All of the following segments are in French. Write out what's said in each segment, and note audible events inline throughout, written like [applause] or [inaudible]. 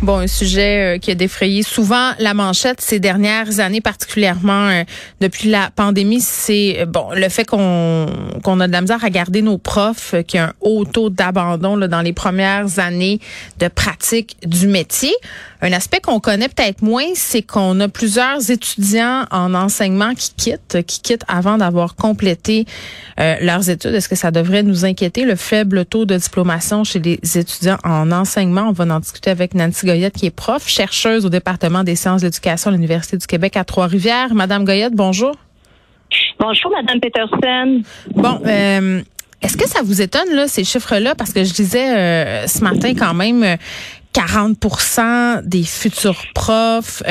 Bon, un sujet euh, qui a défrayé souvent la manchette ces dernières années, particulièrement euh, depuis la pandémie, c'est euh, bon le fait qu'on qu'on a de la misère à garder nos profs, qu'il y a un haut taux d'abandon dans les premières années de pratique du métier. Un aspect qu'on connaît peut-être moins, c'est qu'on a plusieurs étudiants en enseignement qui quittent, qui quittent avant d'avoir complété leurs études. Est-ce que ça devrait nous inquiéter le faible taux de diplomation chez les étudiants en enseignement? On va en discuter avec Nancy Goyette, qui est prof, chercheuse au département des sciences de l'éducation à l'Université du Québec à Trois-Rivières. Madame Goyette, bonjour. Bonjour, Madame Peterson. Bon, euh, est-ce que ça vous étonne, là, ces chiffres-là? Parce que je disais euh, ce matin quand même... 40% euh, des futurs profs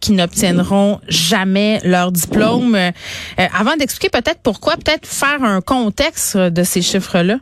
qui n'obtiendront jamais leur diplôme. avant d'expliquer peut-être pourquoi, peut-être faire un contexte de ces chiffres-là.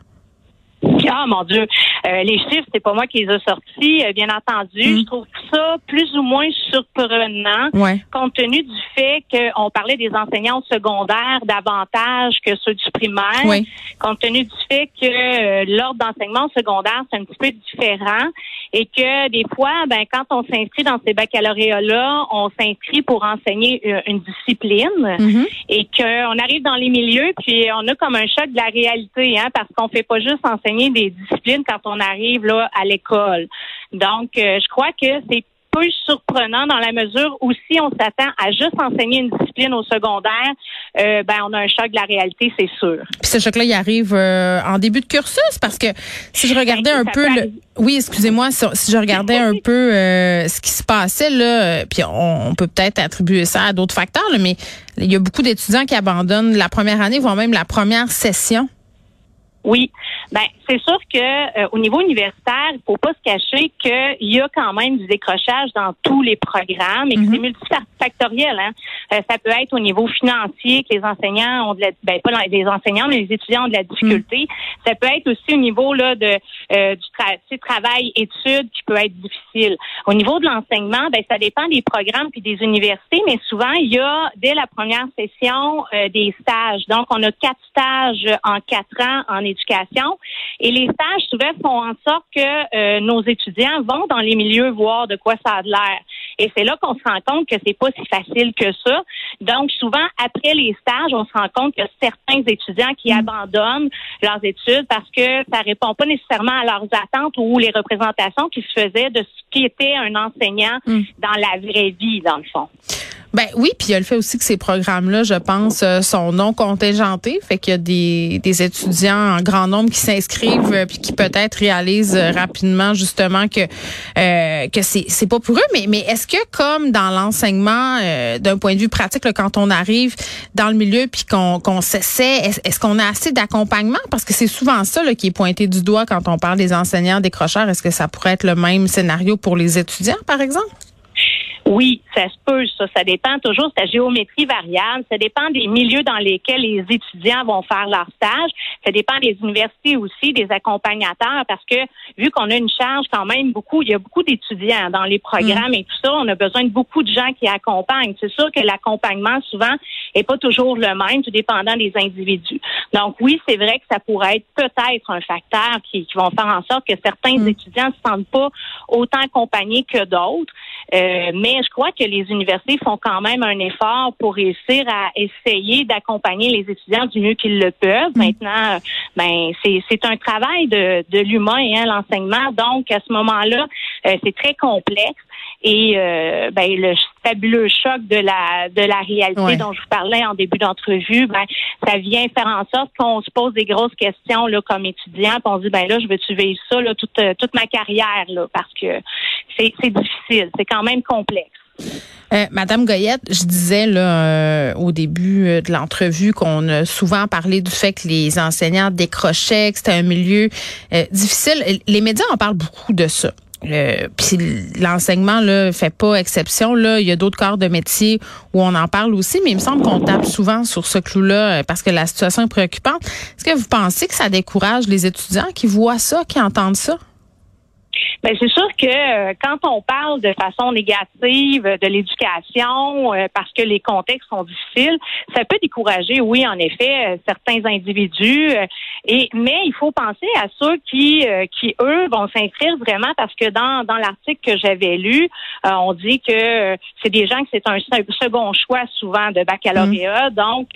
Ah mon Dieu, euh, les chiffres, c'est pas moi qui les ai sortis, euh, bien entendu. Mm. Je trouve ça plus ou moins surprenant, compte tenu du fait qu'on parlait des enseignants secondaires davantage que ceux du primaire, compte tenu du fait que euh, l'ordre d'enseignement secondaire c'est un petit peu différent et que des fois, ben quand on s'inscrit dans ces baccalauréats-là, on s'inscrit pour enseigner une, discipline mm-hmm. et qu'on arrive dans les milieux puis on a comme un choc de la réalité, hein, parce qu'on fait pas juste enseigner des disciplines quand on arrive là à l'école. Donc, euh, je crois que c'est peu surprenant dans la mesure où si on s'attend à juste enseigner une discipline au secondaire, euh, ben on a un choc de la réalité, c'est sûr. Puis ce choc-là, il arrive euh, en début de cursus parce que si je regardais ben, un peu le, oui, excusez-moi, si, je regardais un peu ce qui se passait là, puis on, peut peut-être attribuer ça à d'autres facteurs, mais il y a beaucoup d'étudiants qui abandonnent la première année, voire même la première session. Oui, ben c'est sûr que euh, au niveau universitaire, il faut pas se cacher qu'il y a quand même du décrochage dans tous les programmes et que c'est mhm. multifactoriel. Hein. Euh, ça peut être au niveau financier que les enseignants ont de la, ben pas les enseignants mais les étudiants ont de la difficulté. Mhm. Ça peut être aussi au niveau là de euh, du travail études qui peut être difficile. Au niveau de l'enseignement, ben ça dépend des programmes puis des universités, mais souvent il y a dès la première session des stages. Donc on a quatre stages en quatre ans en éducation. Et les stages, souvent, font en sorte que euh, nos étudiants vont dans les milieux voir de quoi ça a l'air. Et c'est là qu'on se rend compte que c'est pas si facile que ça. Donc, souvent, après les stages, on se rend compte que certains étudiants qui mm. abandonnent leurs études parce que ça répond pas nécessairement à leurs attentes ou les représentations qui se faisaient de ce qui était un enseignant mm. dans la vraie vie, dans le fond. Ben oui, puis il y a le fait aussi que ces programmes-là, je pense, euh, sont non contingentés, fait qu'il y a des, des étudiants en grand nombre qui s'inscrivent euh, puis qui peut-être réalisent euh, rapidement justement que euh, que c'est c'est pas pour eux. Mais mais est-ce que comme dans l'enseignement, d'un point de vue pratique, quand on arrive dans le milieu puis qu'on qu'on s'essaie, est-ce qu'on a assez d'accompagnement? Parce que c'est souvent ça là, qui est pointé du doigt quand on parle des enseignants décrocheurs. Est-ce que ça pourrait être le même scénario pour les étudiants, par exemple? Oui, ça se peut, ça. Ça dépend toujours de la géométrie variable. Ça dépend des milieux dans lesquels les étudiants vont faire leur stage. Ça dépend des universités aussi, des accompagnateurs, parce que vu qu'on a une charge quand même beaucoup, il y a beaucoup d'étudiants dans les programmes mm. et tout ça, on a besoin de beaucoup de gens qui accompagnent. C'est sûr que l'accompagnement, souvent, est pas toujours le même, tout dépendant des individus. Donc oui, c'est vrai que ça pourrait être peut-être un facteur qui, qui vont faire en sorte que certains mm. étudiants ne se sentent pas autant accompagnés que d'autres. Euh, mais je crois que les universités font quand même un effort pour réussir à essayer d'accompagner les étudiants du mieux qu'ils le peuvent. Mm. Maintenant, ben c'est un travail de, de l'humain, hein, l'enseignement. Donc à ce moment-là, euh, c'est très complexe. Et euh, ben, le fabuleux choc de la de la réalité dont je vous parlais en début d'entrevue, ben, ça vient faire en sorte qu'on se pose des grosses questions là, comme étudiant, puis on se dit ben là, je veux-tu vivre ça là, toute, toute ma carrière là, parce que c'est difficile, c'est quand même complexe. Euh, Madame Goyette, je disais là euh, au début euh, de l'entrevue qu'on a souvent parlé du fait que les enseignants décrochaient, que c'était un milieu difficile. Les médias en parlent beaucoup de ça. Puis l'enseignement là fait pas exception là. Il y a d'autres corps de métier où on en parle aussi, mais il me semble qu'on tape souvent sur ce clou-là parce que la situation est préoccupante. Est-ce que vous pensez que ça décourage les étudiants qui voient ça, qui entendent ça? Ben c'est sûr que euh, quand on parle de façon négative de l'éducation, euh, parce que les contextes sont difficiles, ça peut décourager, oui, en effet, euh, certains individus. et mais il faut penser à ceux qui, qui eux, vont s'inscrire vraiment parce que dans dans l'article que j'avais lu, on dit que c'est des gens que c'est un second choix souvent de baccalauréat. Mmh. Donc,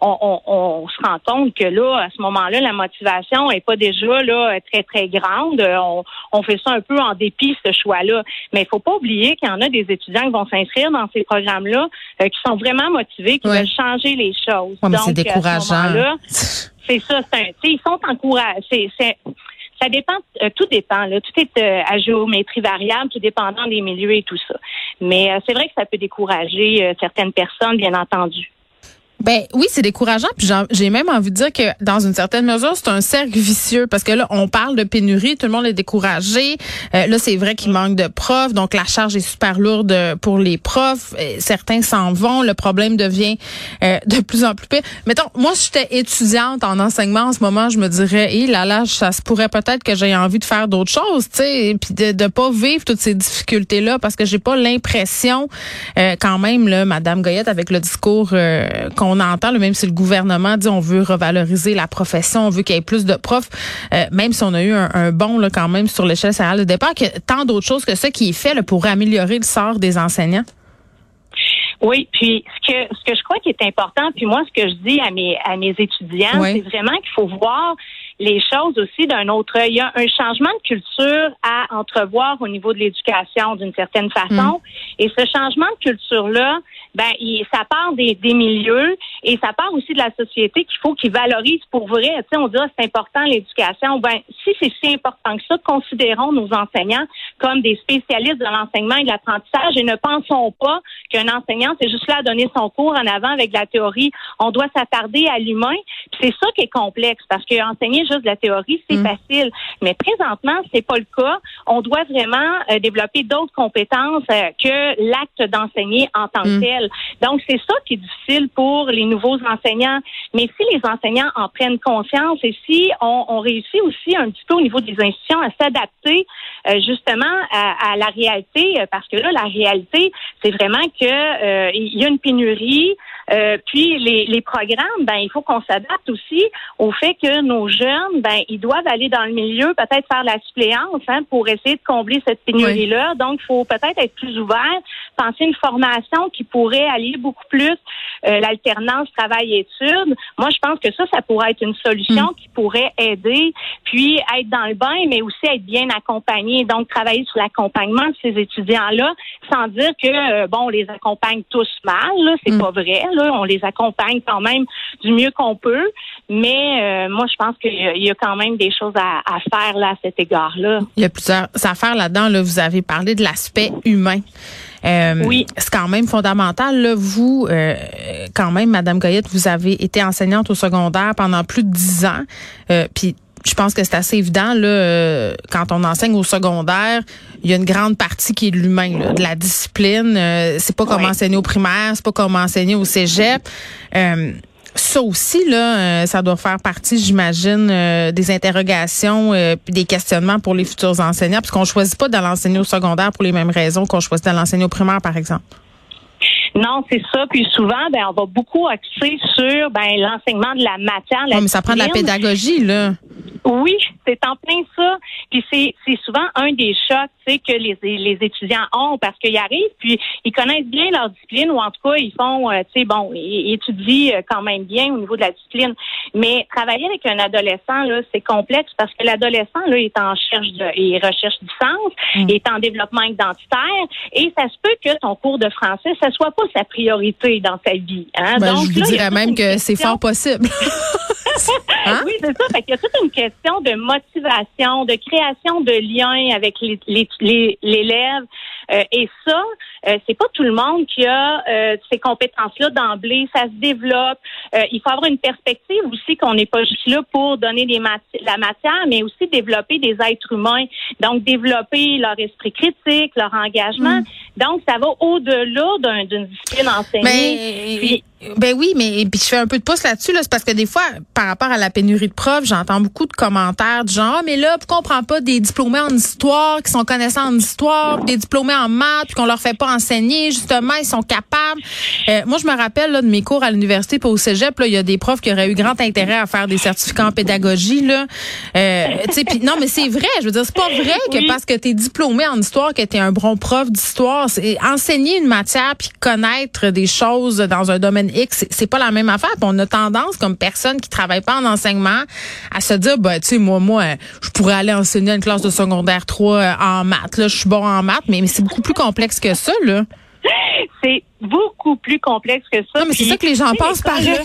on, on, on, se rend compte que là, à ce moment-là, la motivation est pas déjà là très très grande. On, on fait ça un peu en dépit ce choix-là. Mais il faut pas oublier qu'il y en a des étudiants qui vont s'inscrire dans ces programmes-là euh, qui sont vraiment motivés, qui veulent changer les choses. Donc, c'est décourageant. [laughs] c'est ça. C'est ils sont encouragés. ça dépend, euh, tout dépend. Là. Tout est euh, à géométrie variable, tout dépendant des milieux et tout ça. Mais c'est vrai que ça peut décourager certaines personnes, bien entendu. Ben oui, c'est décourageant. Puis j'ai même envie de dire que dans une certaine mesure, c'est un cercle vicieux parce que là, on parle de pénurie, tout le monde est découragé. Euh, là, c'est vrai qu'il manque de profs, donc la charge est super lourde pour les profs. Euh, certains s'en vont, le problème devient euh, de plus en plus pire. Mettons, moi, si j'étais étudiante en enseignement en ce moment, je me dirais, hé là là, ça se pourrait peut-être que j'ai envie de faire d'autres choses, tu sais, puis de, de pas vivre toutes ces difficultés là parce que j'ai pas l'impression, quand même, là, Madame Goyette, avec le discours qu'on on entend, même si le gouvernement dit on veut revaloriser la profession, on veut qu'il y ait plus de profs, euh, même si on a eu un, un bon là, quand même sur l'échelle salariale de départ, que tant d'autres choses que ça qui est fait pour améliorer le sort des enseignants. Oui, puis ce que ce que je crois qui est important, puis moi ce que je dis à mes à mes étudiants, c'est vraiment qu'il faut voir les choses aussi d'un autre œil. Il y a un changement de culture à entrevoir au niveau de l'éducation d'une certaine façon. Mm. Et ce changement de culture-là, ben, il, ça part des, des, milieux et ça part aussi de la société qu'il faut qu'ils valorisent pour vrai. Tu sais, on dit, c'est important l'éducation. Ben, si c'est si important que ça, considérons nos enseignants comme des spécialistes de l'enseignement et de l'apprentissage et ne pensons pas qu'un enseignant, c'est juste là à donner son cours en avant avec la théorie. On doit s'attarder à l'humain. C'est ça qui est complexe parce que enseigner juste de la théorie, c'est mm. facile. Mais présentement, c'est pas le cas. On doit vraiment euh, développer d'autres compétences euh, que l'acte d'enseigner en tant que mm. tel. Donc, c'est ça qui est difficile pour les nouveaux enseignants. Mais si les enseignants en prennent conscience et si on, on réussit aussi un petit peu au niveau des institutions à s'adapter euh, justement à, à, la réalité, parce que là, la réalité, c'est vraiment que il y a une pénurie. Puis les, les, programmes, ben il faut qu'on s'adapte aussi au fait que nos jeunes, ben ils doivent aller dans le milieu, peut-être faire la suppléance hein, pour essayer de combler cette pénurie-là. Donc, il faut peut-être être plus ouvert, penser une formation qui pourrait allier beaucoup plus euh, l'alternance travail-études. Moi, je pense que ça, ça pourrait être une solution mm. qui pourrait aider, puis être dans le bain, mais aussi être bien accompagné. Donc, travailler sur l'accompagnement de ces étudiants-là, sans dire que euh, bon, on les accompagne tous mal, là, c'est mm. pas vrai. Là, on les accompagne quand même du mieux qu'on peut, mais euh, moi, je pense qu'il y, a quand même des choses à, faire là à cet égard-là. Il y a plusieurs affaires là-dedans. Là, vous avez parlé de l'aspect humain. Euh, oui. C'est quand même fondamental. Là, vous, euh, quand même, Madame Goyette, vous avez été enseignante au secondaire pendant plus de dix ans. Euh, puis je pense que c'est assez évident là quand on enseigne au secondaire, il y a une grande partie qui est de l'humain, de la discipline. c'est pas comme enseigner au primaire, c'est pas comme enseigner au cégep. Ça aussi, là, euh, ça doit faire partie, j'imagine, euh, des interrogations euh, puis des questionnements pour les futurs enseignants, parce qu'on choisit pas d'aller enseigner au secondaire pour les mêmes raisons qu'on choisit d'aller enseigner au primaire, par exemple. Non, c'est ça. Puis souvent, ben, on va beaucoup axer sur ben, l'enseignement de la matière. La mais ça prend de la pédagogie, là. Oui, c'est en plein ça. Puis c'est, c'est souvent un des chocs que les, les étudiants ont parce qu'ils arrivent, puis ils connaissent bien leur discipline ou en tout cas, ils font, euh, tu sais, bon, ils, étudient euh, quand même bien au niveau de la discipline. Mais travailler avec un adolescent, là, c'est complexe parce que l'adolescent, là, est en recherche de, il recherche du sens, mm. est en développement identitaire et ça se peut que ton cours de français, ça soit pas sa priorité dans sa vie. Hein? Ben, Donc, je vous dirais même que c'est fort possible. [laughs] Hein? Oui, c'est ça. Fait il y a toute une question de motivation, de création de liens avec l'élève. et ça, c'est pas tout le monde qui a ces compétences-là d'emblée. Ça se développe. il faut avoir une perspective aussi qu'on n'est pas juste là pour donner des la matière, mais aussi développer des êtres humains. Donc, développer leur esprit critique, leur engagement. Mm. Donc, ça va au-delà d'une discipline enseignée. Ben oui, mais puis je fais un peu de pouce là-dessus, là, c'est parce que des fois, par rapport à la pénurie de profs, j'entends beaucoup de commentaires du genre, ah, mais là, pourquoi on prend pas des diplômés en histoire, qui sont connaissants en histoire, des diplômés en maths, puis qu'on leur fait pas enseigner, justement, ils sont capables. Euh, moi, je me rappelle là, de mes cours à l'université, pour au cégep, là, il y a des profs qui auraient eu grand intérêt à faire des certificats en pédagogie, là. Euh, pis, non, mais c'est vrai, je veux dire, c'est pas vrai que parce que tu es diplômé en histoire, que tu es un bon prof d'histoire, c'est enseigner une matière puis connaître des choses dans un domaine X, c'est pas la même affaire. on a tendance, comme personne qui travaille pas en enseignement, à se dire, bah, tu sais, moi, moi, je pourrais aller enseigner une classe de secondaire 3 euh, en maths. Là, je suis bon en maths, mais, mais c'est beaucoup plus complexe que ça, là. [laughs] C'est beaucoup plus complexe que ça. Non, mais c'est ça que les gens pensent pareil.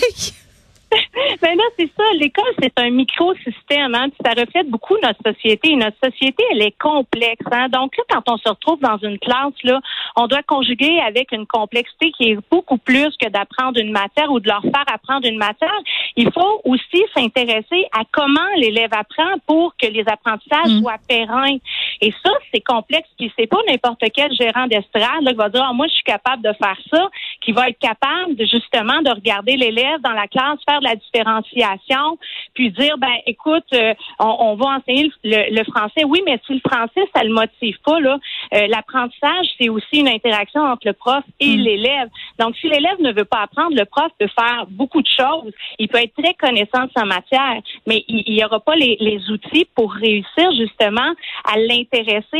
[laughs] ben là, c'est ça. L'école, c'est un microsystème. Hein, ça reflète beaucoup notre société. Et notre société, elle est complexe. Hein. Donc là, quand on se retrouve dans une classe, là, on doit conjuguer avec une complexité qui est beaucoup plus que d'apprendre une matière ou de leur faire apprendre une matière. Il faut aussi s'intéresser à comment l'élève apprend pour que les apprentissages mm. soient pérennes. Et ça, c'est complexe. Puis c'est pas n'importe quel gérant d'estrade qui va dire ah, moi, je suis capable de faire ça, qui va être capable de justement de regarder l'élève dans la classe, faire la différenciation, puis dire, ben écoute, euh, on, va enseigner le, français. Oui, mais si le français, ça le motive pas, là, euh, l'apprentissage, c'est aussi une interaction entre le prof et mm. l'élève. Donc, si l'élève ne veut pas apprendre, le prof peut faire beaucoup de choses. Il peut être très connaissant de sa matière, mais il n'y aura pas les, les outils pour réussir justement à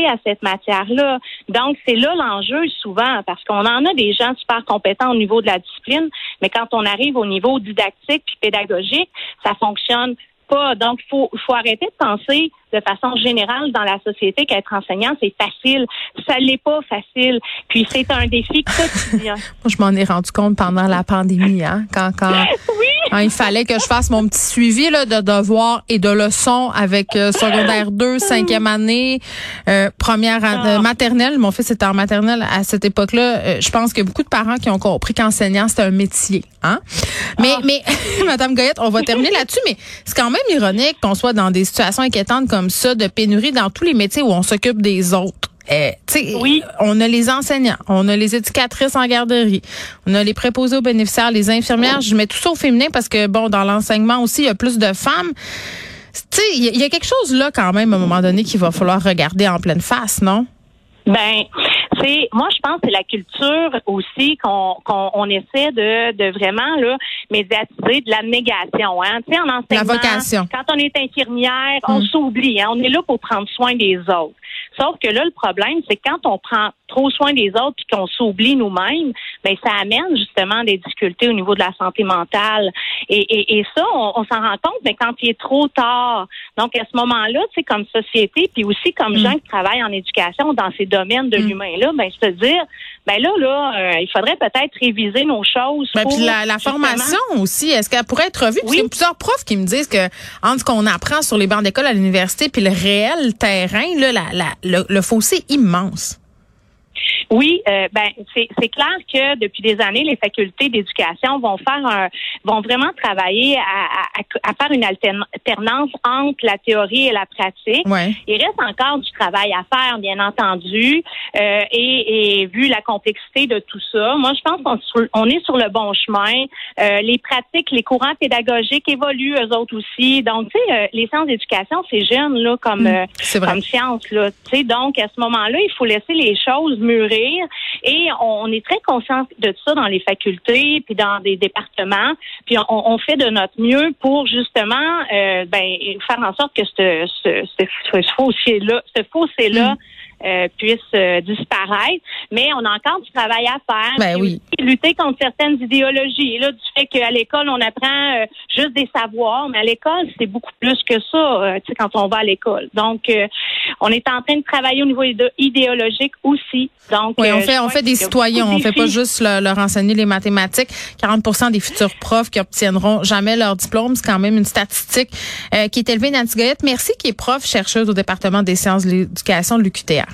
à cette matière-là. Donc, c'est là l'enjeu souvent, parce qu'on en a des gens super compétents au niveau de la discipline, mais quand on arrive au niveau didactique pédagogique, ça fonctionne pas. Donc, il faut, faut arrêter de penser de façon générale dans la société qu'être enseignant, c'est facile. Ça l'est pas facile. Puis c'est un défi quotidien. [laughs] Moi, je m'en ai rendu compte pendant la pandémie, hein, quand, quand, [laughs] il fallait que je fasse mon petit suivi là, de devoirs et de leçons avec euh, secondaire 2, cinquième année, euh, première euh, ah. maternelle. Mon fils était en maternelle à cette époque-là. je pense qu'il y a beaucoup de parents qui ont compris qu'enseignant, c'était un métier. Hein? Mais, ah. mais [laughs] Madame Goyette, on va terminer là-dessus, mais c'est quand même ironique qu'on soit dans des situations inquiétantes comme ça, de pénurie dans tous les métiers où on s'occupe des autres. Eh, oui. On a les enseignants, on a les éducatrices en garderie, on a les préposés aux bénéficiaires, les infirmières. Je mets tout ça au féminin parce que, bon, dans l'enseignement aussi, il y a plus de femmes. Tu sais, il y, a quelque chose là quand même à un moment donné qu'il va falloir regarder en pleine face, non? Ben, c'est moi je pense que c'est la culture aussi qu'on qu'on essaie de, de vraiment là médiatiser de la négation hein tu sais en enseignement la vocation. quand on est infirmière on mm. s'oublie hein? on est là pour prendre soin des autres sauf que là le problème c'est quand on prend trop soin des autres puis qu'on s'oublie nous-mêmes ben ça amène justement des difficultés au niveau de la santé mentale et, et, et ça on, s'en rend compte mais quand il est trop tard donc à ce moment-là tu sais comme société puis aussi comme mm. gens qui travaillent en éducation dans ces domaines de mm. l'humain là ben se dire, ben là, là, euh, il faudrait peut-être réviser nos choses. Ben, puis la, formation aussi, est-ce qu'elle pourrait être revue? Parce qu'il y a plusieurs profs qui me disent que entre ce qu'on apprend sur les bancs d'école à l'université puis le réel terrain, là, la, le, le fossé immense. Oui, euh, ben c'est clair que depuis des années, les facultés d'éducation vont faire un, vont vraiment travailler à, à, faire une alternance entre la théorie et la pratique. Il reste encore du travail à faire, bien entendu, euh, et, et, vu la complexité de tout ça, moi je pense qu'on on est sur le bon chemin. Euh, les pratiques, les courants pédagogiques évoluent eux autres aussi. Donc tu sais, euh, les sciences d'éducation c'est jeune là comme mm, euh, comme science là. Tu sais, donc à ce moment-là, il faut laisser les choses mûrir. Et on est très conscient de ça dans les facultés, puis dans des départements. Puis on, fait de notre mieux pour justement euh, ben, faire en sorte que ce, ce, ce, fossé-là, ce fossé-là, mm. Euh, puissent euh, disparaître. Mais on a encore du travail à faire. Ben oui. Lutter contre certaines idéologies. Là, du fait qu'à l'école, on apprend euh, juste des savoirs, mais à l'école, c'est beaucoup plus que ça, tu sais, quand on va à l'école. Donc, on est en train de travailler au niveau idéologique aussi. Donc, oui, on fait, on fait des citoyens. On fait pas juste leur, enseigner les mathématiques. 40% des futurs profs qui obtiendront jamais leur diplôme, c'est quand même une statistique qui est élevée. Nancy Goyette, merci, qui est prof chercheuse au département des sciences de l'éducation de l'UQTR.